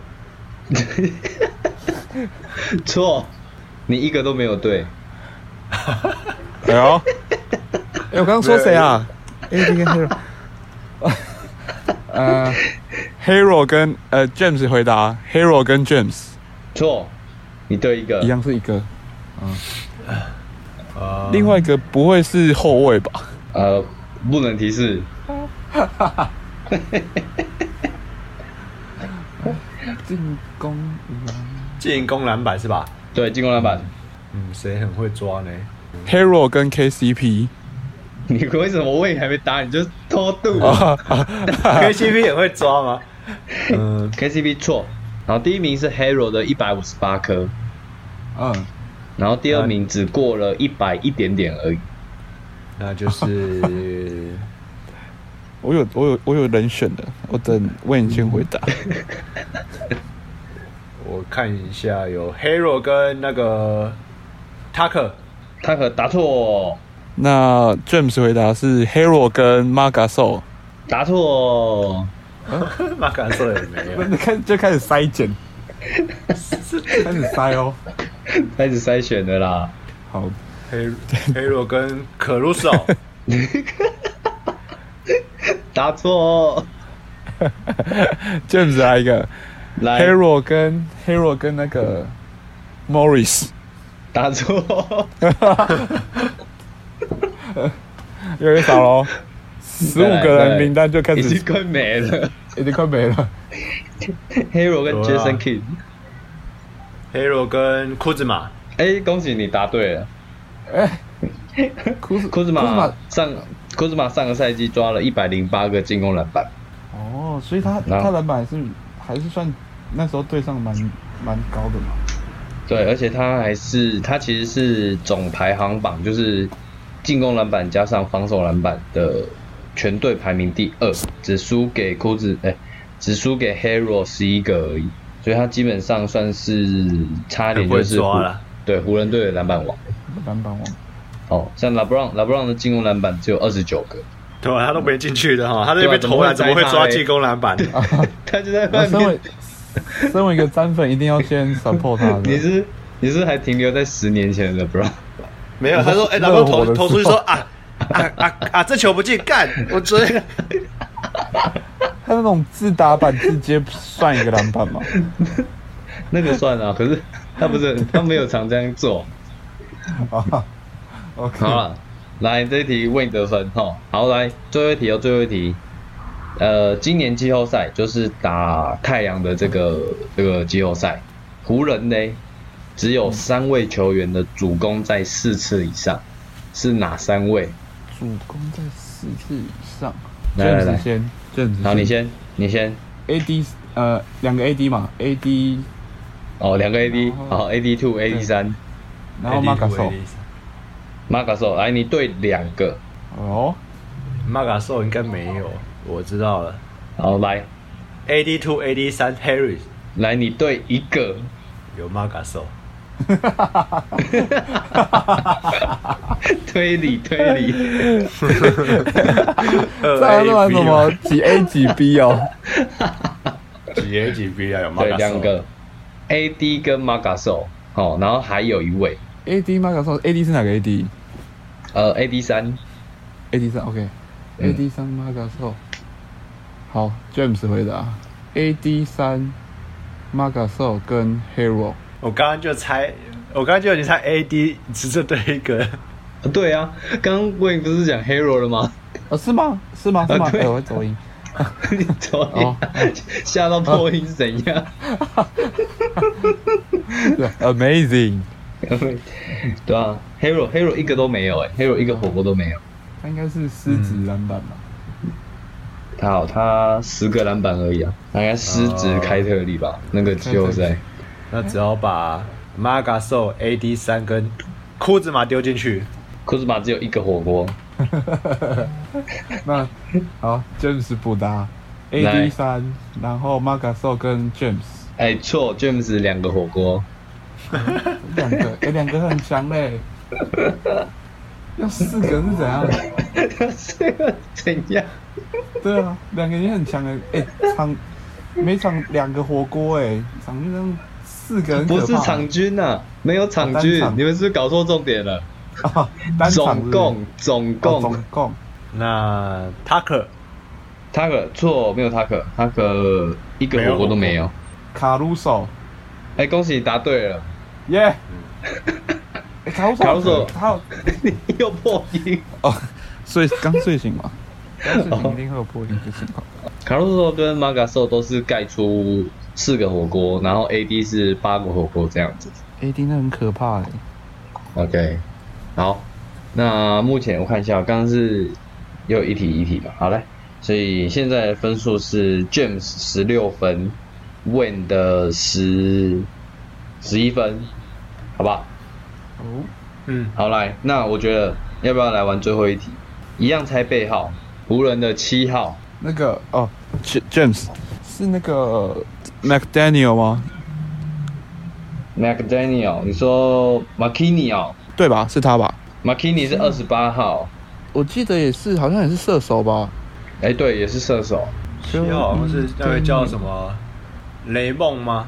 错，你一个都没有对。哎呦，哎，我刚刚说谁啊？AD 跟 Hero，呃，Hero 跟呃 James 回答，Hero 跟 James 错，你对一个一。样是一个，啊，另外一个不会是后卫吧？呃，不能提示。进攻进攻篮板是吧？对，进攻篮板。嗯，谁很会抓呢 Hero 跟 KCP 你为什么问还没答你就偷渡、啊？KCP 也会抓吗？嗯，KCP 错，然后第一名是 Hero 的一百五十八颗，嗯，然后第二名只过了一百一点点而已。那就是 我有我有我有人选的，我等问你先回答。我看一下，有 Hero 跟那个 Tucker，他可答错，那 James 回答是 Hero 跟 Margaso，答错，马卡瑟也没有。开就开始筛检，开始筛哦。开始筛选的啦。好，Hero Hero 跟 Caruso，答错，James 来一个。来。Hero 跟 Hero 跟那个 Morris，答错，越来越少喽，十五个人名单就开始已经快没了。已经快没了。Hero 跟 Jason King，Hero 跟库兹马，哎、恭喜你答对了。哎，库兹库兹马上库兹马上个赛季抓了一百零八个进攻篮板，哦，所以他他篮板还是还是算那时候队上蛮蛮高的嘛。对，而且他还是他其实是总排行榜，就是进攻篮板加上防守篮板的全队排名第二，只输给裤子，哎、只输给 Hero 十一个而已，所以他基本上算是差点就是了对湖人队的篮板王。篮板王，哦，像 LeBron LeBron 的进攻篮板只有二十九个，对吧？他都没进去的哈，他在那边投篮怎么会抓进攻篮板？他就在外那身为面。身为一个詹粉，一定要先 support 他。你是你是还停留在十年前的 Bro？没有，他说，哎，热老公投投出去说啊啊啊啊，这球不进，干，我追。他那种自打板直接算一个篮板吗？那个算啊，可是他不是他没有常这样做。啊，OK，好了，来这一题为你得分哈。好，来最后一题哦，最后一题。呃，今年季后赛就是打太阳的这个这个季后赛，湖人呢只有三位球员的主攻在四次以上，是哪三位？主攻在四次以上。来来来。先，James 好，你先，你先。AD 呃两个 AD 嘛，AD 哦，两个 AD，然后好，AD two、AD 三，然后 a a s o 马卡索，来你对两个，哦，马卡索应该没有，我知道了。好来。AD two AD 三 Harris 来你对一个，有马卡索，推 理推理，这这还是玩什么几 A 几 B 哦？几 A 几 B 啊？有马对两个，AD 跟马卡索，哦，然后还有一位，AD 马卡索，AD 是哪个 AD？呃，AD 三，AD 三，OK，AD 嗯三马卡索。好，James 回答，AD 三马卡索跟 Hero。我刚刚就猜，我刚刚就已经猜 AD 只是对一个，呃对啊，刚刚魏不是讲 Hero 了吗？哦，是吗？是吗？是吗？啊对哎，我会走音。你昨哦天吓到破音是怎样？对，Amazing。对啊，Hero Hero 一个都没有哎，Hero 一个火锅都没有。他应该是狮子篮板吧？他好，他十个篮板而已啊，大概狮子开特利吧，那个季后赛。那只要把 Maga So AD 三跟库兹马丢进去，库兹马只有一个火锅，那好，James 补答，AD 三，然后 m a g a s o 跟 James 哎，错，James 两个火锅。两个，哎、两个很强嘞。要四个是怎样？这个怎样？对啊，两个也很强哎，哎、场每场两个火锅哎，场均这样四个人不是场均呐、没有场均，哦单场。你们是不是搞错重点了？总共总哦共总共。那 Tucker Tucker 错没有 taker 一个火锅都没有。卡鲁索哎，恭喜你答对了，耶。哎卡鲁索，卡鲁索他有。你又破音。哦，睡刚睡醒嘛，刚睡醒一定会有破音的情况。卡鲁索跟马卡索都是盖出四个火锅，然后 AD 是八个火锅这样子。AD 那很可怕哎，OK，好，那目前我看一下，刚刚是又一题一题吧，好嘞，所以现在分数是 James 十六分，Win 的十十一分，好不好？哦，嗯，好来，那我觉得要不要来玩最后一题？一样猜背号，湖人的七号，那个哦，J-，James 是那个 McDaniel 吗？McDaniel，你说 McKinney 哦对吧？是他吧？，McKinney 是二十八号，我记得也是，好像也是射手吧？哎、对，也是射手。七号好像是那个叫什么雷梦吗？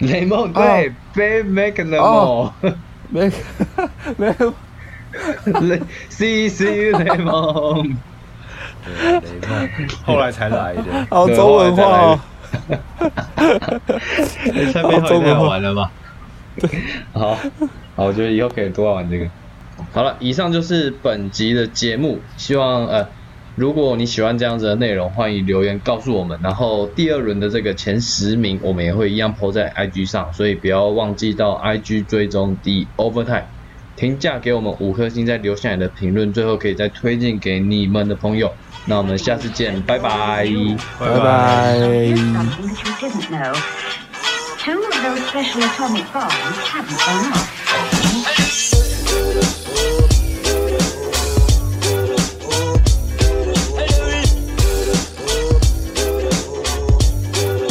雷梦对 b a McNamara，哦没没有，雷 C C 雷蒙，对，雷梦，后来才来的。好对中文化哦。哎，猜背号也太好玩了吧？好，好，我觉得以后可以多玩这个。好了，以上就是本集的节目，希望呃，如果你喜欢这样子的内容，欢迎留言告诉我们。然后第二轮的这个前十名，我们也会一样 PO 在 IG 上，所以不要忘记到 IG 追踪 The Overtime，评价给我们五颗星，再留下你的评论，最后可以再推荐给你们的朋友。那我们下次见，拜拜。拜拜。